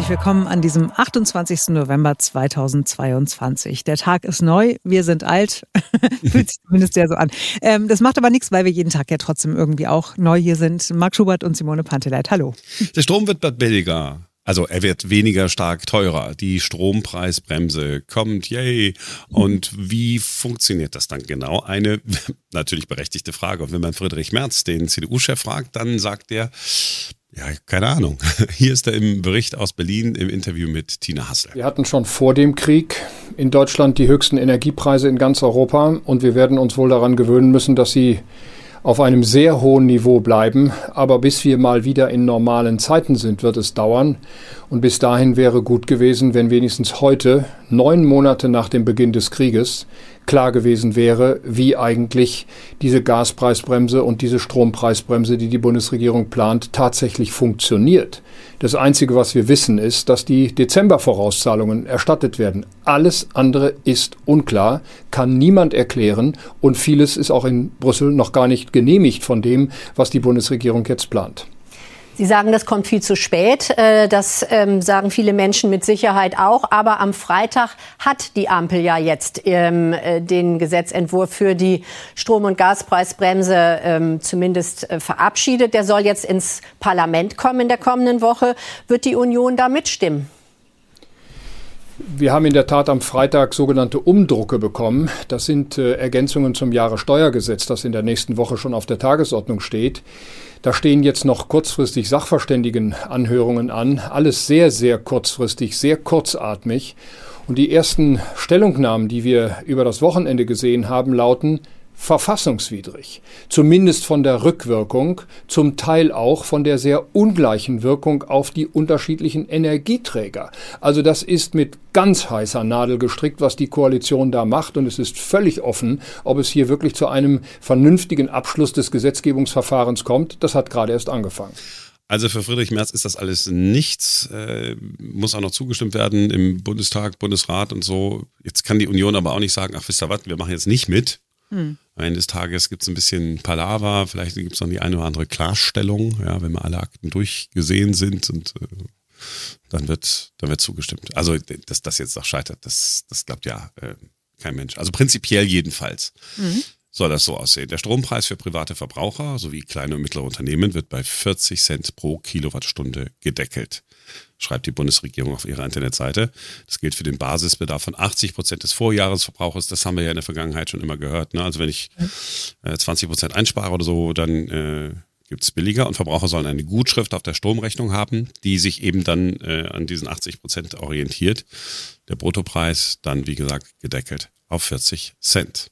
herzlich willkommen an diesem 28. November 2022. Der Tag ist neu, wir sind alt, fühlt sich zumindest ja so an. Ähm, das macht aber nichts, weil wir jeden Tag ja trotzdem irgendwie auch neu hier sind. Marc Schubert und Simone Panteleit, hallo. Der Strom wird billiger. Also er wird weniger stark teurer. Die Strompreisbremse kommt, yay. Und wie funktioniert das dann genau? Eine natürlich berechtigte Frage. Und wenn man Friedrich Merz, den CDU-Chef, fragt, dann sagt er, ja, keine Ahnung. Hier ist er im Bericht aus Berlin im Interview mit Tina Hassel. Wir hatten schon vor dem Krieg in Deutschland die höchsten Energiepreise in ganz Europa und wir werden uns wohl daran gewöhnen müssen, dass sie auf einem sehr hohen Niveau bleiben. Aber bis wir mal wieder in normalen Zeiten sind, wird es dauern. Und bis dahin wäre gut gewesen, wenn wenigstens heute, neun Monate nach dem Beginn des Krieges, klar gewesen wäre, wie eigentlich diese Gaspreisbremse und diese Strompreisbremse, die die Bundesregierung plant, tatsächlich funktioniert. Das Einzige, was wir wissen, ist, dass die Dezembervorauszahlungen erstattet werden. Alles andere ist unklar, kann niemand erklären und vieles ist auch in Brüssel noch gar nicht genehmigt von dem, was die Bundesregierung jetzt plant. Sie sagen, das kommt viel zu spät. Äh, das ähm, sagen viele Menschen mit Sicherheit auch. Aber am Freitag hat die Ampel ja jetzt ähm, äh, den Gesetzentwurf für die Strom- und Gaspreisbremse ähm, zumindest äh, verabschiedet. Der soll jetzt ins Parlament kommen in der kommenden Woche. Wird die Union da mitstimmen? Wir haben in der Tat am Freitag sogenannte Umdrucke bekommen. Das sind Ergänzungen zum Jahressteuergesetz, das in der nächsten Woche schon auf der Tagesordnung steht. Da stehen jetzt noch kurzfristig Sachverständigenanhörungen an. Alles sehr, sehr kurzfristig, sehr kurzatmig. Und die ersten Stellungnahmen, die wir über das Wochenende gesehen haben, lauten, verfassungswidrig. Zumindest von der Rückwirkung, zum Teil auch von der sehr ungleichen Wirkung auf die unterschiedlichen Energieträger. Also das ist mit ganz heißer Nadel gestrickt, was die Koalition da macht. Und es ist völlig offen, ob es hier wirklich zu einem vernünftigen Abschluss des Gesetzgebungsverfahrens kommt. Das hat gerade erst angefangen. Also für Friedrich Merz ist das alles nichts, äh, muss auch noch zugestimmt werden im Bundestag, Bundesrat und so. Jetzt kann die Union aber auch nicht sagen, ach wisst ihr was, wir machen jetzt nicht mit. Hm. Am Ende des Tages gibt es ein bisschen Palaver, vielleicht gibt es noch die eine oder andere Klarstellung, ja, wenn mal alle Akten durchgesehen sind und äh, dann wird, dann wird zugestimmt. Also, dass das jetzt noch scheitert, das, das glaubt ja äh, kein Mensch. Also prinzipiell jedenfalls. Mhm. Soll das so aussehen? Der Strompreis für private Verbraucher sowie kleine und mittlere Unternehmen wird bei 40 Cent pro Kilowattstunde gedeckelt schreibt die Bundesregierung auf ihrer Internetseite. Das gilt für den Basisbedarf von 80 Prozent des Vorjahresverbrauches. Das haben wir ja in der Vergangenheit schon immer gehört. Ne? Also wenn ich äh, 20 Prozent einspare oder so, dann äh, gibt es billiger und Verbraucher sollen eine Gutschrift auf der Stromrechnung haben, die sich eben dann äh, an diesen 80 Prozent orientiert. Der Bruttopreis dann, wie gesagt, gedeckelt auf 40 Cent.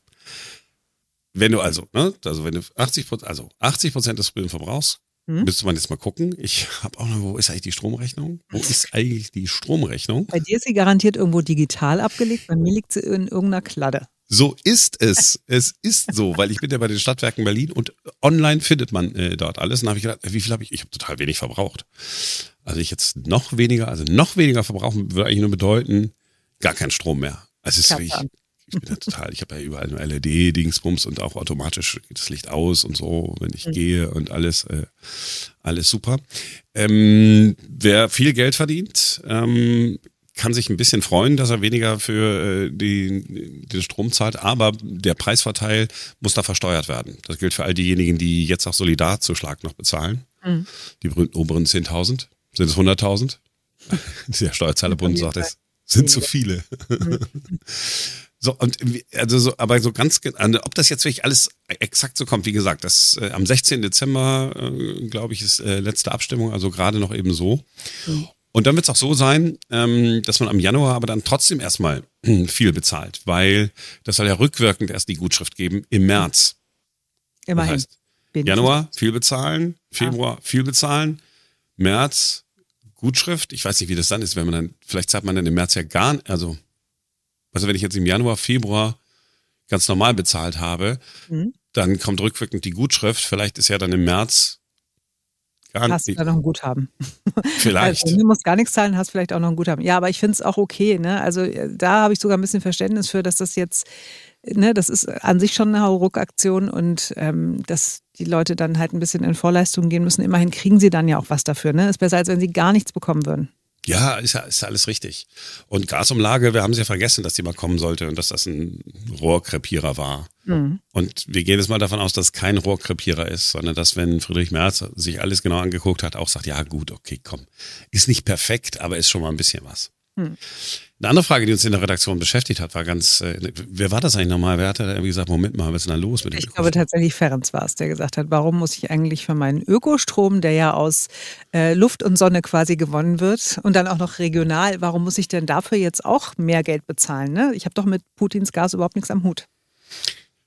Wenn du also, ne, also wenn du 80 Prozent, also 80 Prozent des Verbrauchs hm? Müsste man jetzt mal gucken. Ich habe auch noch, wo ist eigentlich die Stromrechnung? Wo ist eigentlich die Stromrechnung? Bei dir ist sie garantiert irgendwo digital abgelegt, bei mir liegt sie in irgendeiner Kladde. So ist es. Es ist so, weil ich bin ja bei den Stadtwerken Berlin und online findet man äh, dort alles. Und da habe ich gedacht, wie viel habe ich? Ich habe total wenig verbraucht. Also ich jetzt noch weniger, also noch weniger verbrauchen würde eigentlich nur bedeuten, gar kein Strom mehr. Also es ist wirklich, ich bin da total, ich habe ja überall nur LED-Dingsbums und auch automatisch geht das Licht aus und so, wenn ich mhm. gehe und alles, äh, alles super. Ähm, wer viel Geld verdient, ähm, kann sich ein bisschen freuen, dass er weniger für äh, die, den Strom zahlt, aber der Preisverteil muss da versteuert werden. Das gilt für all diejenigen, die jetzt auch Solidarzuschlag noch bezahlen. Mhm. Die oberen 10.000. Sind es 100.000? Der Steuerzahlerbund sagt, es sind zu viele. So, und also so, aber so ganz, ob das jetzt wirklich alles exakt so kommt, wie gesagt, das äh, am 16. Dezember, äh, glaube ich, ist äh, letzte Abstimmung, also gerade noch eben so. Mhm. Und dann wird es auch so sein, ähm, dass man am Januar aber dann trotzdem erstmal viel bezahlt, weil das soll ja rückwirkend erst die Gutschrift geben im März. Immerhin. Das heißt, Januar viel bezahlen, Februar ah. viel bezahlen, März Gutschrift. Ich weiß nicht, wie das dann ist, wenn man dann, vielleicht zahlt man dann im März ja gar nicht, also also wenn ich jetzt im Januar, Februar ganz normal bezahlt habe, mhm. dann kommt rückwirkend die Gutschrift. Vielleicht ist ja dann im März gar nicht. Hast du da noch ein Guthaben? Vielleicht. Also, du musst gar nichts zahlen, hast vielleicht auch noch ein Guthaben. Ja, aber ich finde es auch okay. Ne? Also äh, da habe ich sogar ein bisschen Verständnis für, dass das jetzt, ne, das ist an sich schon eine Hauruck-Aktion und ähm, dass die Leute dann halt ein bisschen in Vorleistung gehen müssen. Immerhin kriegen sie dann ja auch was dafür. Ne? Ist besser, als wenn sie gar nichts bekommen würden. Ja, ist ja, ist alles richtig. Und Gasumlage, wir haben es ja vergessen, dass die mal kommen sollte und dass das ein Rohrkrepierer war. Mhm. Und wir gehen jetzt mal davon aus, dass es kein Rohrkrepierer ist, sondern dass, wenn Friedrich Merz sich alles genau angeguckt hat, auch sagt, ja gut, okay, komm. Ist nicht perfekt, aber ist schon mal ein bisschen was. Mhm. Eine andere Frage, die uns in der Redaktion beschäftigt hat, war ganz, äh, wer war das eigentlich nochmal? Wer hat da irgendwie gesagt, Moment mal, was ist denn da los mit dem Ich glaube tatsächlich Ferenc war es, der gesagt hat, warum muss ich eigentlich für meinen Ökostrom, der ja aus äh, Luft und Sonne quasi gewonnen wird und dann auch noch regional, warum muss ich denn dafür jetzt auch mehr Geld bezahlen? Ne? Ich habe doch mit Putins Gas überhaupt nichts am Hut.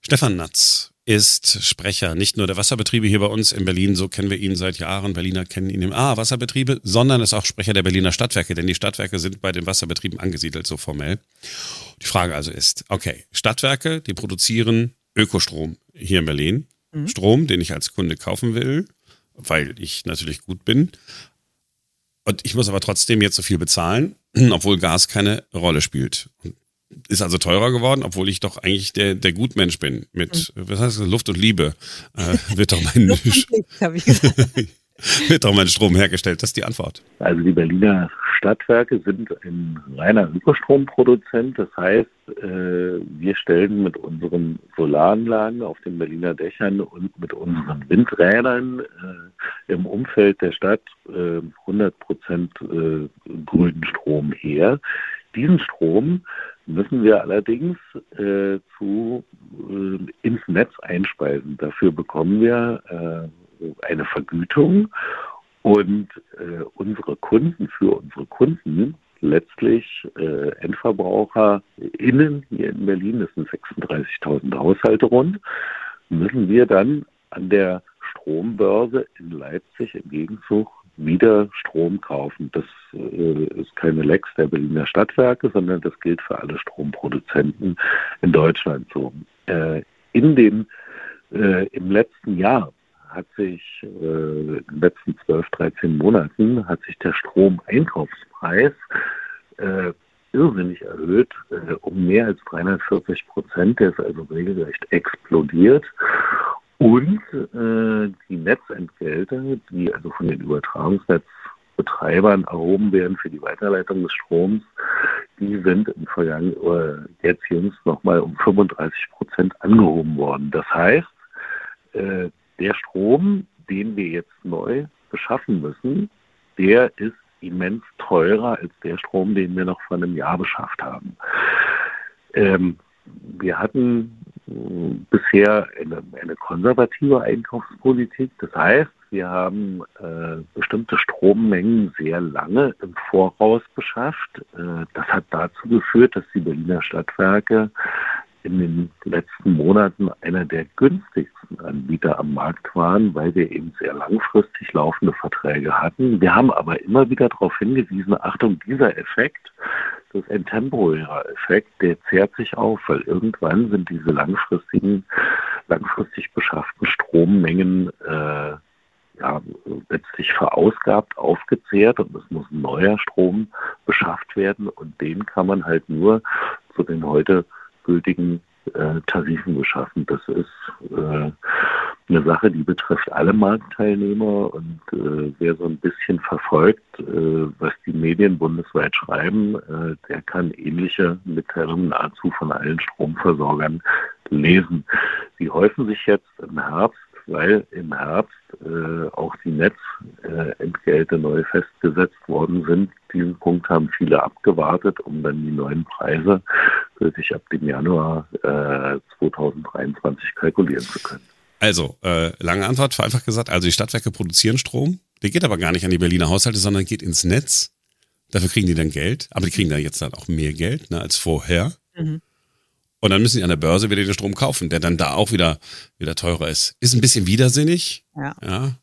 Stefan Natz ist Sprecher nicht nur der Wasserbetriebe hier bei uns in Berlin, so kennen wir ihn seit Jahren, Berliner kennen ihn im A, Wasserbetriebe, sondern ist auch Sprecher der Berliner Stadtwerke, denn die Stadtwerke sind bei den Wasserbetrieben angesiedelt, so formell. Die Frage also ist, okay, Stadtwerke, die produzieren Ökostrom hier in Berlin, mhm. Strom, den ich als Kunde kaufen will, weil ich natürlich gut bin. Und ich muss aber trotzdem jetzt so viel bezahlen, obwohl Gas keine Rolle spielt. Und ist also teurer geworden, obwohl ich doch eigentlich der, der Gutmensch bin. Mit, mhm. was heißt das, Luft und Liebe äh, wird doch mein wird doch mein Strom hergestellt. Das ist die Antwort. Also die Berliner Stadtwerke sind ein reiner Ökostromproduzent. Das heißt, äh, wir stellen mit unseren Solaranlagen auf den Berliner Dächern und mit unseren Windrädern äh, im Umfeld der Stadt 100 Prozent grünen Strom her. Diesen Strom müssen wir allerdings äh, zu, äh, ins Netz einspeisen. Dafür bekommen wir äh, eine Vergütung und äh, unsere Kunden, für unsere Kunden, letztlich äh, Endverbraucher innen hier in Berlin, das sind 36.000 Haushalte rund, müssen wir dann an der Strombörse in Leipzig im Gegenzug wieder Strom kaufen. Das äh, ist keine Lex der Berliner Stadtwerke, sondern das gilt für alle Stromproduzenten in Deutschland so. Äh, in den, äh, Im letzten Jahr hat sich äh, in den letzten 12, 13 Monaten hat sich der Stromeinkaufspreis äh, irrsinnig erhöht, äh, um mehr als 340 Prozent. Der ist also regelrecht explodiert. Und äh, die Netzentgelte, die also von den Übertragungsnetzbetreibern erhoben werden für die Weiterleitung des Stroms, die sind im vergangenen oder jetzt jüngst nochmal um 35 Prozent angehoben worden. Das heißt, äh, der Strom, den wir jetzt neu beschaffen müssen, der ist immens teurer als der Strom, den wir noch vor einem Jahr beschafft haben. Ähm, wir hatten bisher eine, eine konservative Einkaufspolitik. Das heißt, wir haben äh, bestimmte Strommengen sehr lange im Voraus beschafft. Äh, das hat dazu geführt, dass die Berliner Stadtwerke in den letzten Monaten einer der günstigsten Anbieter am Markt waren, weil wir eben sehr langfristig laufende Verträge hatten. Wir haben aber immer wieder darauf hingewiesen, Achtung, dieser Effekt das ist ein temporärer Effekt, der zehrt sich auf, weil irgendwann sind diese langfristigen, langfristig beschafften Strommengen äh, ja, letztlich verausgabt, aufgezehrt und es muss neuer Strom beschafft werden und den kann man halt nur zu den heute gültigen äh, Tarifen beschaffen. Das ist äh, eine Sache, die betrifft alle Marktteilnehmer und äh, wer so ein bisschen verfolgt, äh, was die Medien bundesweit schreiben, äh, der kann ähnliche Mitteilungen nahezu von allen Stromversorgern lesen. Sie häufen sich jetzt im Herbst, weil im Herbst äh, auch die Netzentgelte neu festgesetzt worden sind. Diesen Punkt haben viele abgewartet, um dann die neuen Preise gültig ab dem Januar 2023 kalkulieren zu können. Also, äh, lange Antwort, vereinfacht gesagt, also die Stadtwerke produzieren Strom, der geht aber gar nicht an die Berliner Haushalte, sondern geht ins Netz. Dafür kriegen die dann Geld, aber die kriegen da jetzt dann auch mehr Geld ne, als vorher. Mhm. Und dann müssen die an der Börse wieder den Strom kaufen, der dann da auch wieder, wieder teurer ist. Ist ein bisschen widersinnig, ja. ja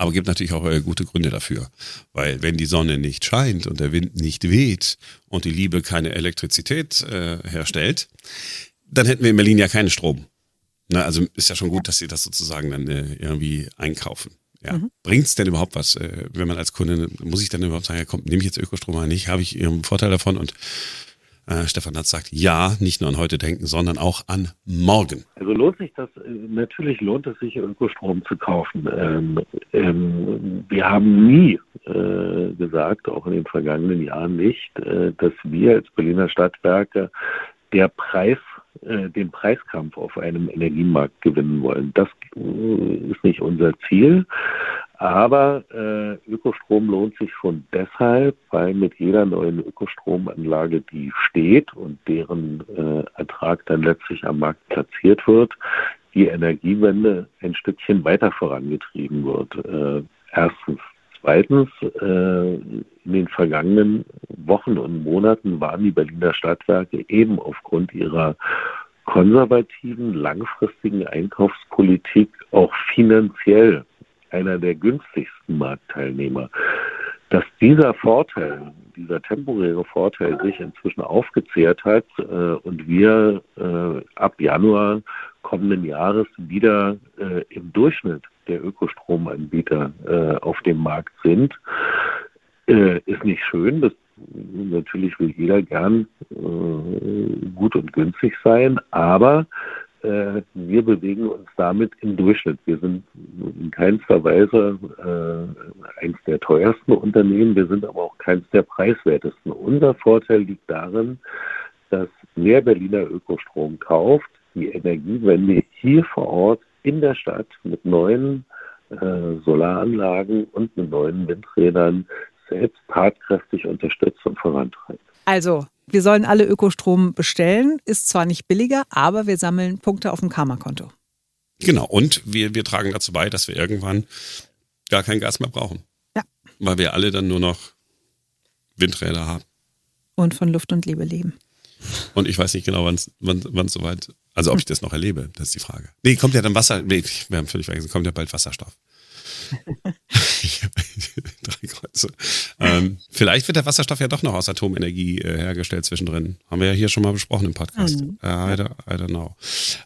aber gibt natürlich auch äh, gute Gründe dafür. Weil wenn die Sonne nicht scheint und der Wind nicht weht und die Liebe keine Elektrizität äh, herstellt, dann hätten wir in Berlin ja keinen Strom. Na, also ist ja schon gut, dass sie das sozusagen dann äh, irgendwie einkaufen. Ja. Mhm. Bringt es denn überhaupt was, äh, wenn man als Kunde, muss ich dann überhaupt sagen, ja, komm, nehme ich jetzt Ökostrom oder nicht, habe ich ihren Vorteil davon und äh, Stefan Hatz sagt, ja, nicht nur an heute denken, sondern auch an morgen. Also lohnt sich das, äh, natürlich lohnt es sich, Ökostrom zu kaufen. Ähm, ähm, wir haben nie äh, gesagt, auch in den vergangenen Jahren nicht, äh, dass wir als Berliner Stadtwerke der Preis äh, den Preiskampf auf einem Energiemarkt gewinnen wollen. Das ist nicht unser Ziel. Aber äh, Ökostrom lohnt sich schon deshalb, weil mit jeder neuen Ökostromanlage, die steht und deren äh, Ertrag dann letztlich am Markt platziert wird, die Energiewende ein Stückchen weiter vorangetrieben wird. Äh, erstens. Zweitens, äh, in den vergangenen Wochen und Monaten waren die Berliner Stadtwerke eben aufgrund ihrer konservativen, langfristigen Einkaufspolitik auch finanziell einer der günstigsten Marktteilnehmer. Dass dieser Vorteil, dieser temporäre Vorteil sich inzwischen aufgezehrt hat äh, und wir äh, ab Januar kommenden Jahres wieder äh, im Durchschnitt der Ökostromanbieter äh, auf dem Markt sind, äh, ist nicht schön. Das, natürlich will jeder gern äh, gut und günstig sein, aber äh, wir bewegen uns damit im Durchschnitt. Wir sind in keinster Weise äh, eins der teuersten Unternehmen, wir sind aber auch keins der preiswertesten. Unser Vorteil liegt darin, dass wer Berliner Ökostrom kauft, die Energiewende hier vor Ort in der Stadt mit neuen äh, Solaranlagen und mit neuen Windrädern selbst tatkräftig unterstützt und vorantreibt. Also, wir sollen alle Ökostrom bestellen. Ist zwar nicht billiger, aber wir sammeln Punkte auf dem Karma-Konto. Genau, und wir, wir tragen dazu bei, dass wir irgendwann gar kein Gas mehr brauchen. Ja. Weil wir alle dann nur noch Windräder haben. Und von Luft und Liebe leben. Und ich weiß nicht genau, wann es soweit, also ob ich das noch erlebe, das ist die Frage. Nee, kommt ja dann Wasser, nee, wir haben völlig vergessen, kommt ja bald Wasserstoff. Kreuze. Ähm, vielleicht wird der Wasserstoff ja doch noch aus Atomenergie äh, hergestellt zwischendrin. Haben wir ja hier schon mal besprochen im Podcast. Mhm. Uh, I, don't, I, don't, know.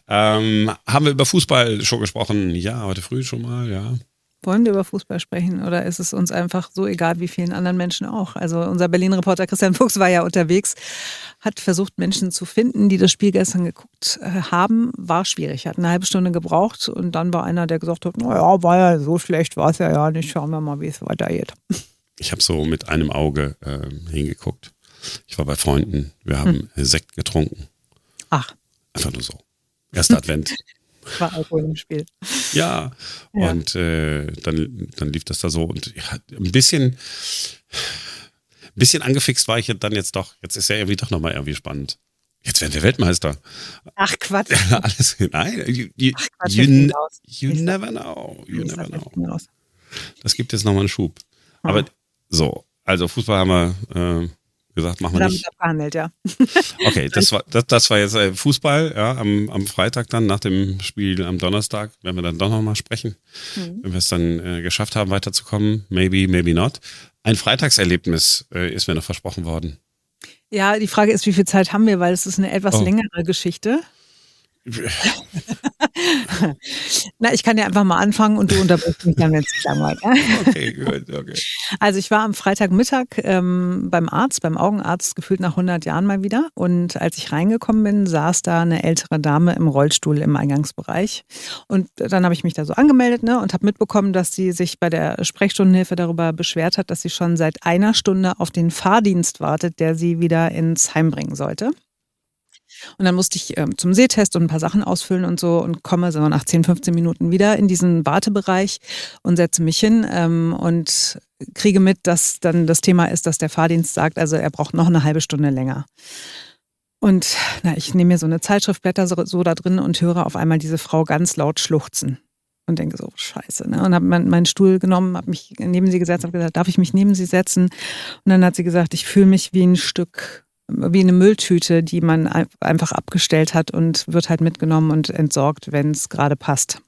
Ähm, haben wir über Fußball schon gesprochen? Ja, heute früh schon mal, ja. Wollen wir über Fußball sprechen oder ist es uns einfach so egal wie vielen anderen Menschen auch? Also unser Berlin-Reporter Christian Fuchs war ja unterwegs, hat versucht, Menschen zu finden, die das Spiel gestern geguckt äh, haben. War schwierig, hat eine halbe Stunde gebraucht und dann war einer, der gesagt hat, naja, war ja so schlecht, war es ja ja nicht, schauen wir mal, wie es weitergeht. Ich habe so mit einem Auge äh, hingeguckt. Ich war bei Freunden, wir haben hm. Sekt getrunken. Ach. Einfach nur so. Erster Advent. war Alkohol im Spiel. Ja, ja. und äh, dann, dann lief das da so und ja, ein bisschen, ein bisschen angefixt war ich dann jetzt doch. Jetzt ist ja irgendwie doch nochmal irgendwie spannend. Jetzt werden wir Weltmeister. Ach Quatsch. Alles, nein, you, you, Ach, Quatsch, you, you never know. You never know. Das gibt jetzt nochmal einen Schub. Aber so, also Fußball haben wir äh, gesagt, machen wir Damit nicht. abgehandelt, ja. Okay, das war, das, das war jetzt äh, Fußball, ja, am, am Freitag dann, nach dem Spiel am Donnerstag, werden wir dann doch nochmal sprechen. Mhm. Wenn wir es dann äh, geschafft haben, weiterzukommen, maybe, maybe not. Ein Freitagserlebnis äh, ist mir noch versprochen worden. Ja, die Frage ist, wie viel Zeit haben wir, weil es ist eine etwas oh. längere Geschichte. Na, ich kann ja einfach mal anfangen und du unterbrichst mich dann, wenn es nicht langweilig Okay, gut, okay. Also ich war am Freitagmittag ähm, beim Arzt, beim Augenarzt, gefühlt nach 100 Jahren mal wieder. Und als ich reingekommen bin, saß da eine ältere Dame im Rollstuhl im Eingangsbereich. Und dann habe ich mich da so angemeldet ne, und habe mitbekommen, dass sie sich bei der Sprechstundenhilfe darüber beschwert hat, dass sie schon seit einer Stunde auf den Fahrdienst wartet, der sie wieder ins Heim bringen sollte. Und dann musste ich ähm, zum Sehtest und ein paar Sachen ausfüllen und so und komme so nach 10, 15 Minuten wieder in diesen Wartebereich und setze mich hin ähm, und kriege mit, dass dann das Thema ist, dass der Fahrdienst sagt, also er braucht noch eine halbe Stunde länger. Und na, ich nehme mir so eine Zeitschriftblätter so, so da drin und höre auf einmal diese Frau ganz laut schluchzen und denke so, scheiße. Ne? Und habe meinen Stuhl genommen, habe mich neben sie gesetzt, habe gesagt, darf ich mich neben sie setzen? Und dann hat sie gesagt, ich fühle mich wie ein Stück wie eine Mülltüte, die man einfach abgestellt hat und wird halt mitgenommen und entsorgt, wenn es gerade passt.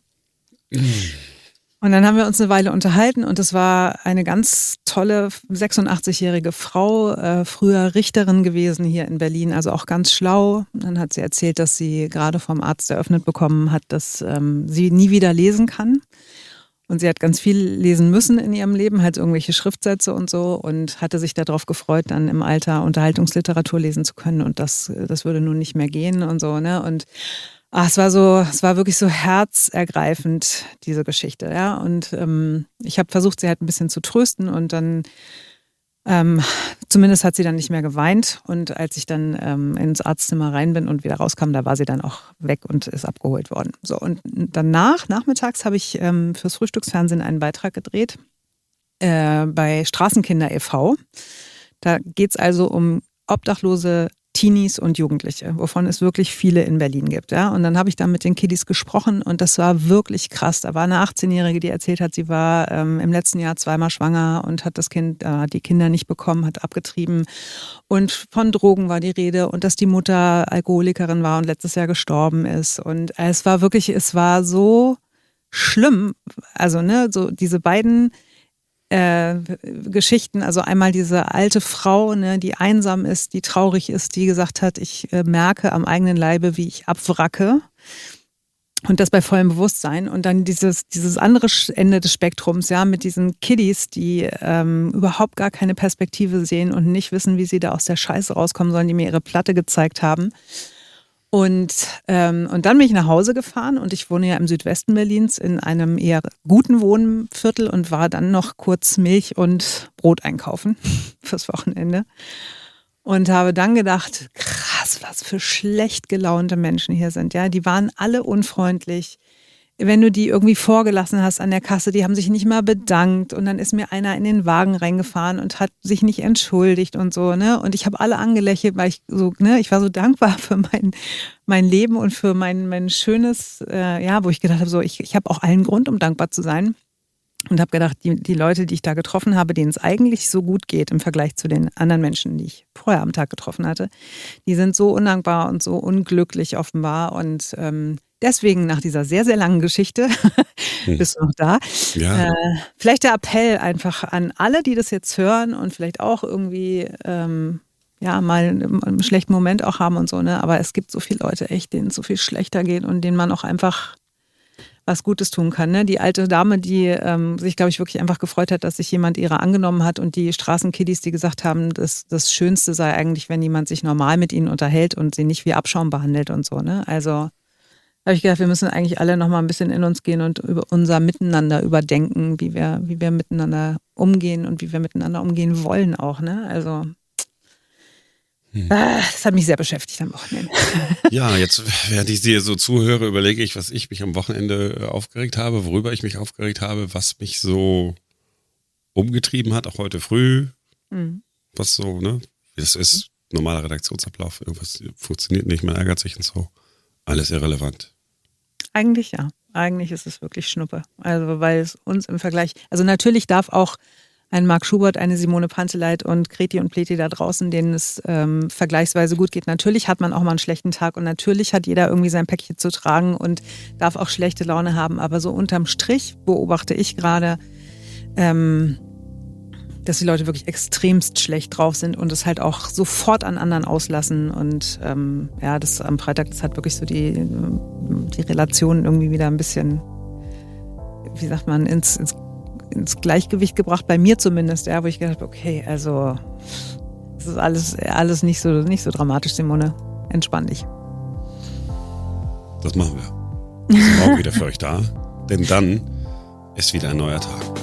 Und dann haben wir uns eine Weile unterhalten und es war eine ganz tolle 86-jährige Frau, äh, früher Richterin gewesen hier in Berlin, also auch ganz schlau. Dann hat sie erzählt, dass sie gerade vom Arzt eröffnet bekommen hat, dass ähm, sie nie wieder lesen kann. Und sie hat ganz viel lesen müssen in ihrem Leben, halt irgendwelche Schriftsätze und so und hatte sich darauf gefreut, dann im Alter Unterhaltungsliteratur lesen zu können. Und das, das würde nun nicht mehr gehen und so, ne? Und ach, es war so, es war wirklich so herzergreifend, diese Geschichte, ja. Und ähm, ich habe versucht, sie halt ein bisschen zu trösten und dann Ähm, zumindest hat sie dann nicht mehr geweint. Und als ich dann ähm, ins Arztzimmer rein bin und wieder rauskam, da war sie dann auch weg und ist abgeholt worden. So, und danach, nachmittags, habe ich ähm, fürs Frühstücksfernsehen einen Beitrag gedreht äh, bei Straßenkinder e.V. Da geht es also um obdachlose Teenies und Jugendliche, wovon es wirklich viele in Berlin gibt. Ja? Und dann habe ich da mit den Kiddies gesprochen und das war wirklich krass. Da war eine 18-Jährige, die erzählt hat, sie war ähm, im letzten Jahr zweimal schwanger und hat das Kind, äh, die Kinder nicht bekommen, hat abgetrieben. Und von Drogen war die Rede und dass die Mutter Alkoholikerin war und letztes Jahr gestorben ist. Und es war wirklich, es war so schlimm. Also, ne, so diese beiden äh, Geschichten. Also einmal diese alte Frau, ne, die einsam ist, die traurig ist, die gesagt hat, ich äh, merke am eigenen Leibe, wie ich abwracke. Und das bei vollem Bewusstsein. Und dann dieses, dieses andere Ende des Spektrums, ja, mit diesen Kiddies, die ähm, überhaupt gar keine Perspektive sehen und nicht wissen, wie sie da aus der Scheiße rauskommen sollen, die mir ihre Platte gezeigt haben. Und, ähm, und dann bin ich nach Hause gefahren und ich wohne ja im Südwesten Berlins in einem eher guten Wohnviertel und war dann noch kurz Milch und Brot einkaufen fürs Wochenende. Und habe dann gedacht, krass, was für schlecht gelaunte Menschen hier sind. Ja, die waren alle unfreundlich wenn du die irgendwie vorgelassen hast an der Kasse, die haben sich nicht mal bedankt und dann ist mir einer in den Wagen reingefahren und hat sich nicht entschuldigt und so, ne? Und ich habe alle angelächelt, weil ich so, ne, ich war so dankbar für mein, mein Leben und für mein, mein schönes, äh, ja, wo ich gedacht habe, so, ich, ich habe auch allen Grund, um dankbar zu sein. Und habe gedacht, die, die Leute, die ich da getroffen habe, denen es eigentlich so gut geht im Vergleich zu den anderen Menschen, die ich vorher am Tag getroffen hatte, die sind so undankbar und so unglücklich offenbar. Und ähm, Deswegen nach dieser sehr, sehr langen Geschichte, hm. bist du noch da? Ja. Äh, vielleicht der Appell einfach an alle, die das jetzt hören und vielleicht auch irgendwie ähm, ja mal einen schlechten Moment auch haben und so, ne? Aber es gibt so viele Leute echt, denen es so viel schlechter geht und denen man auch einfach was Gutes tun kann. Ne? Die alte Dame, die ähm, sich, glaube ich, wirklich einfach gefreut hat, dass sich jemand ihrer angenommen hat und die Straßenkiddies, die gesagt haben, das, das Schönste sei eigentlich, wenn jemand sich normal mit ihnen unterhält und sie nicht wie Abschaum behandelt und so. Ne? Also habe ich gedacht, wir müssen eigentlich alle noch mal ein bisschen in uns gehen und über unser Miteinander überdenken, wie wir, wie wir miteinander umgehen und wie wir miteinander umgehen wollen auch. Ne? Also hm. Ah, das hat mich sehr beschäftigt am Wochenende. Ja, jetzt, während ich dir so zuhöre, überlege ich, was ich mich am Wochenende äh, aufgeregt habe, worüber ich mich aufgeregt habe, was mich so umgetrieben hat, auch heute früh. Mhm. Was so, ne? Das ist, normaler Redaktionsablauf, irgendwas funktioniert nicht, man ärgert sich und so. Alles irrelevant. Eigentlich ja. Eigentlich ist es wirklich Schnuppe. Also, weil es uns im Vergleich, also natürlich darf auch ein Marc Schubert, eine Simone Panteleit und Kreti und Pleti da draußen, denen es ähm, vergleichsweise gut geht. Natürlich hat man auch mal einen schlechten Tag und natürlich hat jeder irgendwie sein Päckchen zu tragen und darf auch schlechte Laune haben. Aber so unterm Strich beobachte ich gerade, ähm, dass die Leute wirklich extremst schlecht drauf sind und es halt auch sofort an anderen auslassen. Und ähm, ja, das am Freitag, das hat wirklich so die, die Relationen irgendwie wieder ein bisschen, wie sagt man, ins, ins, ins Gleichgewicht gebracht, bei mir zumindest, ja, wo ich gedacht habe, okay, also es ist alles, alles nicht so, nicht so dramatisch, Simone. Entspann dich. Das machen wir. Wir sind morgen wieder für euch da, denn dann ist wieder ein neuer Tag.